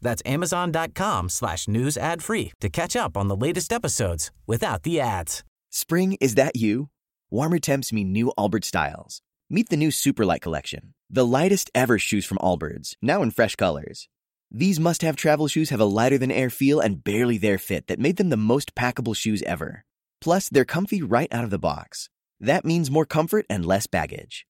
That's amazon.com slash news ad free to catch up on the latest episodes without the ads. Spring, is that you? Warmer temps mean new Albert styles. Meet the new Superlight Collection, the lightest ever shoes from Allbirds, now in fresh colors. These must have travel shoes have a lighter than air feel and barely there fit that made them the most packable shoes ever. Plus, they're comfy right out of the box. That means more comfort and less baggage.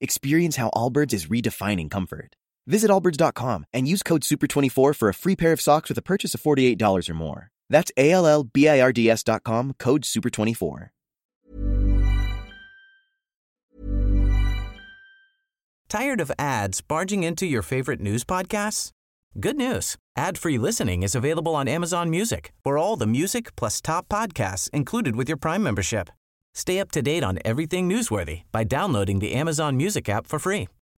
Experience how Allbirds is redefining comfort. Visit allbirds.com and use code SUPER24 for a free pair of socks with a purchase of $48 or more. That's A L L B I R D S.com, code SUPER24. Tired of ads barging into your favorite news podcasts? Good news. Ad-free listening is available on Amazon Music. For all the music plus top podcasts included with your Prime membership. Stay up to date on everything newsworthy by downloading the Amazon Music app for free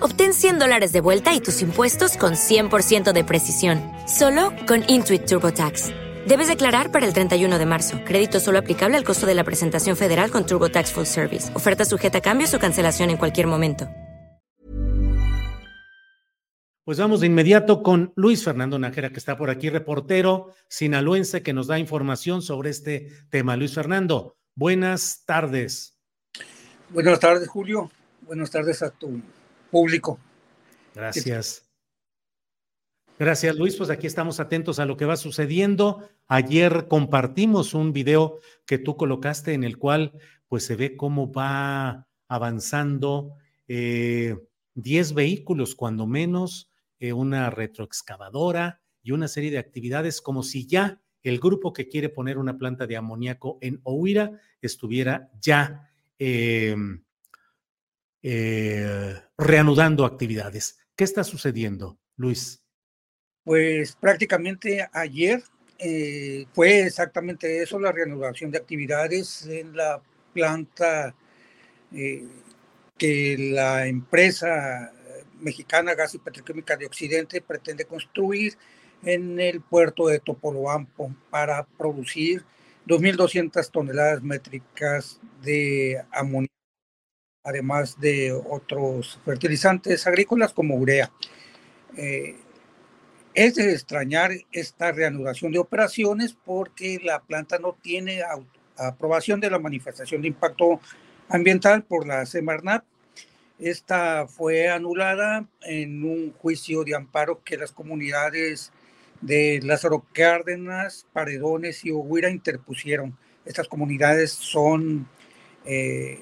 Obtén 100 dólares de vuelta y tus impuestos con 100% de precisión, solo con Intuit TurboTax. Debes declarar para el 31 de marzo. Crédito solo aplicable al costo de la presentación federal con TurboTax Full Service. Oferta sujeta a cambios o cancelación en cualquier momento. Pues vamos de inmediato con Luis Fernando Nájera, que está por aquí, reportero sinaloense, que nos da información sobre este tema. Luis Fernando, buenas tardes. Buenas tardes, Julio. Buenas tardes a tu público. Gracias. Gracias, Luis. Pues aquí estamos atentos a lo que va sucediendo. Ayer compartimos un video que tú colocaste en el cual pues se ve cómo va avanzando eh, 10 vehículos, cuando menos, eh, una retroexcavadora y una serie de actividades como si ya el grupo que quiere poner una planta de amoníaco en Ohuira estuviera ya eh, eh, reanudando actividades. ¿Qué está sucediendo, Luis? Pues prácticamente ayer eh, fue exactamente eso, la reanudación de actividades en la planta eh, que la empresa mexicana Gas y Petroquímica de Occidente pretende construir en el puerto de Topolobampo para producir 2.200 toneladas métricas de amoníaco además de otros fertilizantes agrícolas como urea. Eh, es de extrañar esta reanudación de operaciones porque la planta no tiene aprobación de la manifestación de impacto ambiental por la Semarnat. Esta fue anulada en un juicio de amparo que las comunidades de Lázaro Cárdenas, Paredones y Oguira interpusieron. Estas comunidades son eh,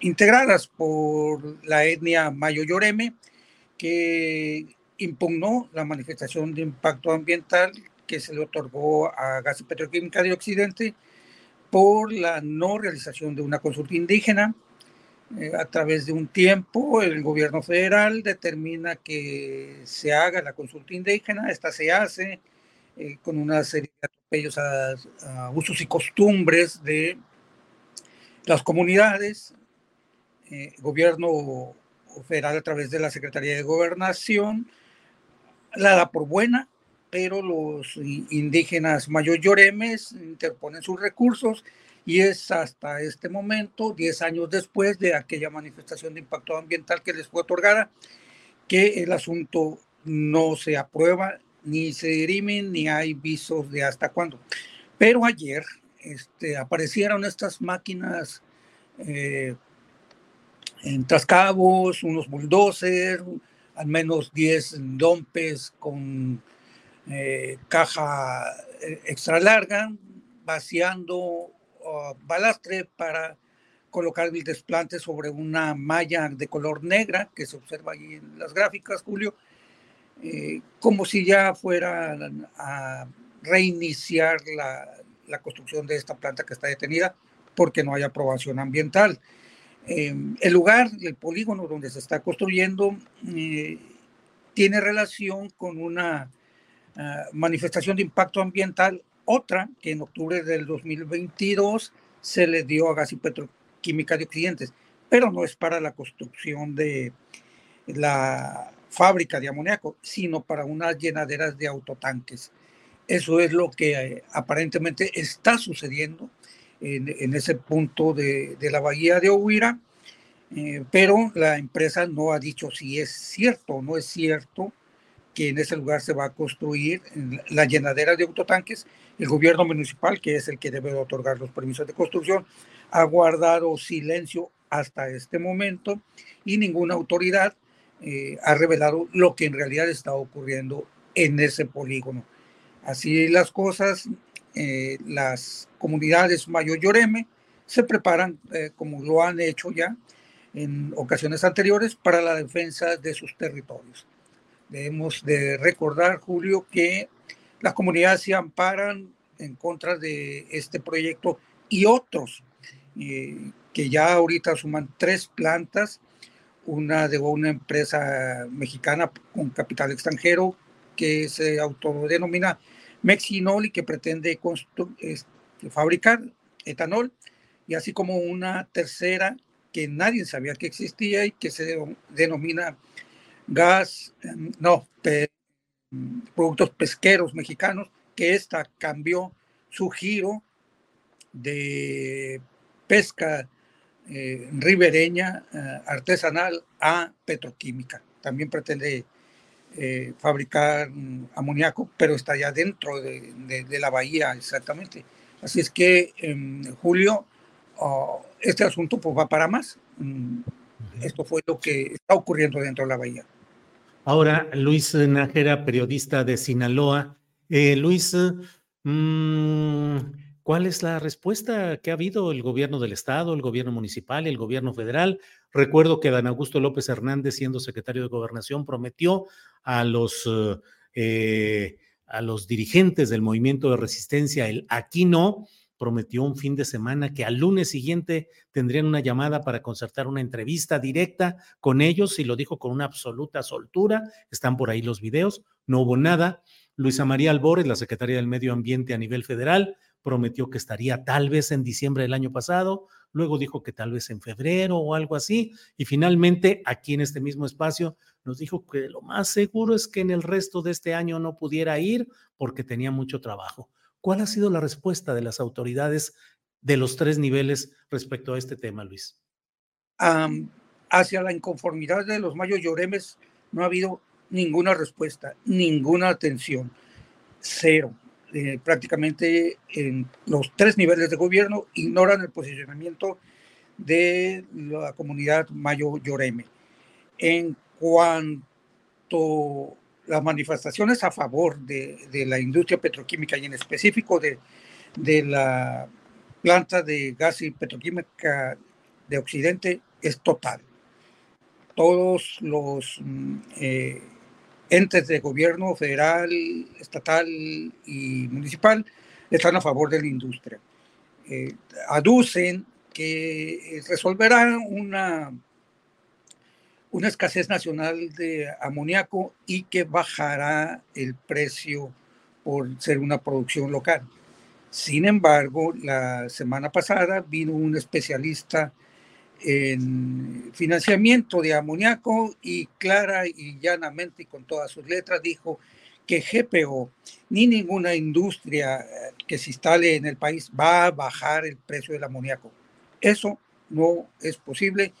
integradas por la etnia Mayo Yoreme, que impugnó la manifestación de impacto ambiental que se le otorgó a Gas Petroquímica de Occidente por la no realización de una consulta indígena. Eh, a través de un tiempo, el gobierno federal determina que se haga la consulta indígena. Esta se hace eh, con una serie de atropellos a usos y costumbres de las comunidades, eh, gobierno federal a través de la Secretaría de Gobernación, la da por buena, pero los indígenas mayoyoremes interponen sus recursos y es hasta este momento, 10 años después de aquella manifestación de impacto ambiental que les fue otorgada, que el asunto no se aprueba, ni se dirimen, ni hay visos de hasta cuándo. Pero ayer, este, aparecieron estas máquinas eh, en Trascabos, unos bulldozers, al menos 10 dompes con eh, caja eh, extra larga, vaciando balastre para colocar el desplante sobre una malla de color negra que se observa ahí en las gráficas, Julio, como si ya fuera a reiniciar la, la, construcción de esta planta que está detenida porque no hay aprobación ambiental. Eh, el lugar, el polígono donde se está construyendo, eh, tiene relación con una ah, manifestación de impacto ambiental, otra que en octubre del 2022 se le dio a Gas y Petroquímica de Occidentes, pero no es para la construcción de la fábrica de amoníaco, sino para unas llenaderas de autotanques. Eso es lo que eh, aparentemente está sucediendo en, ese punto de, la bahía de Ohuira, eh, pero la empresa no ha dicho si es cierto o no es cierto que en ese lugar se va a construir la llenadera de autotanques. El gobierno municipal, que es el que debe otorgar los permisos de construcción, ha guardado silencio hasta este momento y ninguna autoridad eh, ha revelado lo que en realidad está ocurriendo en ese polígono. Así las cosas, eh, las comunidades Mayo Lloreme se preparan, eh, como lo han hecho ya en ocasiones anteriores, para la defensa de sus territorios. Debemos de recordar, Julio, que las comunidades se amparan en contra de este proyecto y otros eh, que ya ahorita suman tres plantas, una de una empresa mexicana con capital extranjero que se autodenomina Mexinol y que pretende este, fabricar etanol, y así como una tercera que nadie sabía que existía y que se denomina gas, em, no, productos pesqueros mexicanos, que esta cambió su giro de pesca eh, ribereña eh, artesanal a petroquímica. También pretende eh, fabricar mm, amoníaco, pero está ya dentro de, la bahía exactamente. Así es que en julio oh, este asunto pues, va para más. Mm, esto fue lo que está ocurriendo dentro de la bahía. Ahora, Luis Nájera, periodista de Sinaloa. Eh, Luis, mm, ¿Cuál es la respuesta que ha habido el gobierno del estado, el gobierno municipal, el gobierno federal? Recuerdo que Dan Augusto López Hernández, siendo secretario de Gobernación, prometió a los, eh, a los dirigentes del movimiento de resistencia, el aquí no, prometió un fin de semana que al lunes siguiente tendrían una llamada para concertar una entrevista directa con ellos y lo dijo con una absoluta soltura. Están por ahí los videos, no hubo nada. Luisa María Albores, la secretaria del Medio Ambiente a nivel federal, prometió que estaría tal vez en diciembre del año pasado, luego dijo que tal vez en febrero o algo así, y finalmente aquí en este mismo espacio nos dijo que lo más seguro es que en el resto de este año no pudiera ir porque tenía mucho trabajo. ¿Cuál ha sido la respuesta de las autoridades de los tres niveles respecto a este tema, Luis? hacia la inconformidad de los mayos lloremes no ha habido ninguna respuesta, ninguna atención, cero eh, prácticamente en los tres niveles de gobierno ignoran el posicionamiento de la comunidad Mayo Lloreme. En cuanto las manifestaciones a favor de, de, la industria petroquímica y en específico de, de la planta de gas y petroquímica de Occidente es total. Todos los mm, eh, entes de gobierno federal, estatal y municipal están a favor de la industria. Eh, aducen que resolverán una, una escasez nacional de amoníaco y que bajará el precio por ser una producción local. Sin embargo, la semana pasada vino un especialista en financiamiento de amoníaco y clara y llanamente y con todas sus letras dijo que GPO ni ninguna industria que se instale en el país va a bajar el precio del amoníaco. Eso no es posible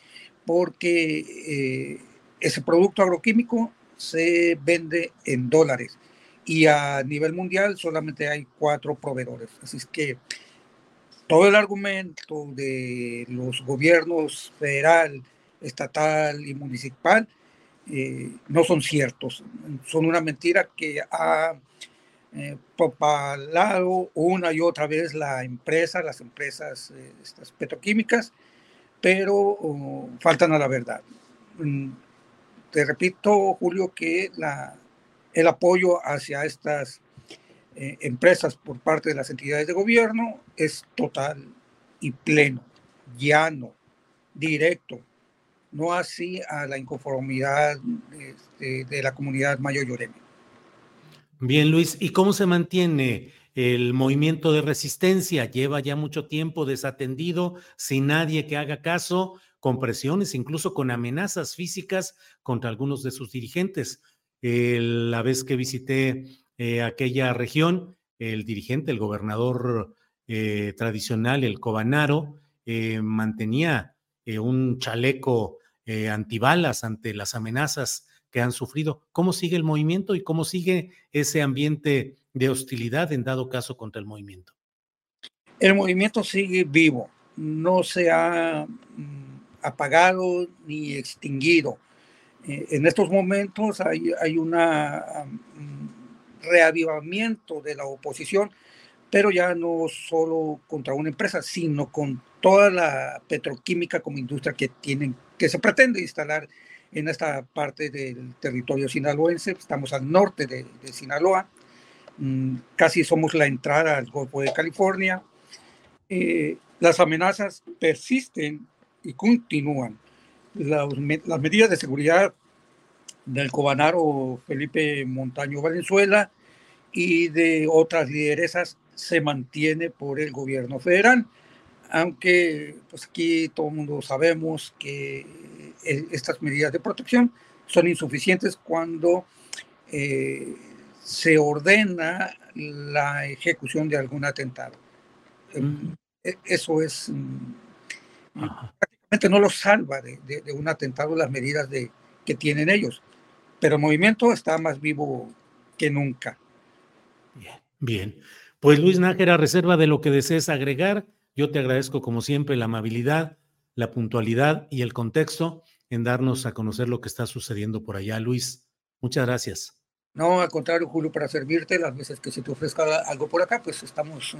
porque eh, ese producto agroquímico se vende en dólares y a nivel mundial solamente hay cuatro proveedores. Así es que todo el argumento de los gobiernos federal, estatal y municipal eh, no son ciertos, son una mentira que ha eh, propalado una y otra vez la empresa, las empresas eh, estas petroquímicas, pero oh, faltan a la verdad. Mm, te repito, Julio, que el apoyo hacia estas eh, empresas por parte de las entidades de gobierno es total y pleno, llano, directo, no así a la inconformidad de, de la comunidad mayor lloreme. Bien, Luis, ¿y cómo se mantiene el movimiento de resistencia? Lleva ya mucho tiempo desatendido, sin nadie que haga caso, con presiones, incluso con amenazas físicas contra algunos de sus dirigentes. la vez que visité eh, aquella región, el dirigente, el gobernador eh, tradicional, el Cobanaro, eh, mantenía un chaleco antibalas ante las amenazas que han sufrido. ¿Cómo sigue el movimiento y cómo sigue ese ambiente de hostilidad en dado caso contra el movimiento? El movimiento sigue vivo, no se ha mm, apagado ni extinguido. En estos momentos hay, hay un mm, reavivamiento de la oposición, pero ya no solo contra una empresa, sino con toda la petroquímica como industria que tienen, que se pretende instalar en esta parte del territorio sinaloense. Estamos al norte de, Sinaloa, mm, casi somos la entrada al Golfo de California. Eh, las amenazas persisten y continúan. Las, las, medidas de seguridad del cobanaro Felipe Montaño Valenzuela y de otras lideresas se mantiene por el gobierno federal, aunque pues aquí todo el mundo sabemos que eh, estas medidas de protección son insuficientes cuando eh, se ordena la ejecución de algún atentado. Em, e, eso es mm, prácticamente no los salva de, un atentado las medidas de, que tienen ellos, pero el movimiento está más vivo que nunca. Bien, bien. Pues Luis Nájera, reserva de lo que desees agregar. Yo te agradezco como siempre la amabilidad, la puntualidad y el contexto en darnos a conocer lo que está sucediendo por allá. Luis, muchas gracias. No, al contrario, Julio, para servirte las veces que se te ofrezca algo por acá, pues estamos uh,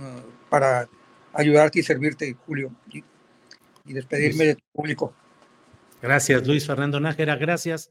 para ayudarte y servirte, Julio, y, y despedirme Luis. de tu público. Gracias, Luis Fernando Nájera, gracias.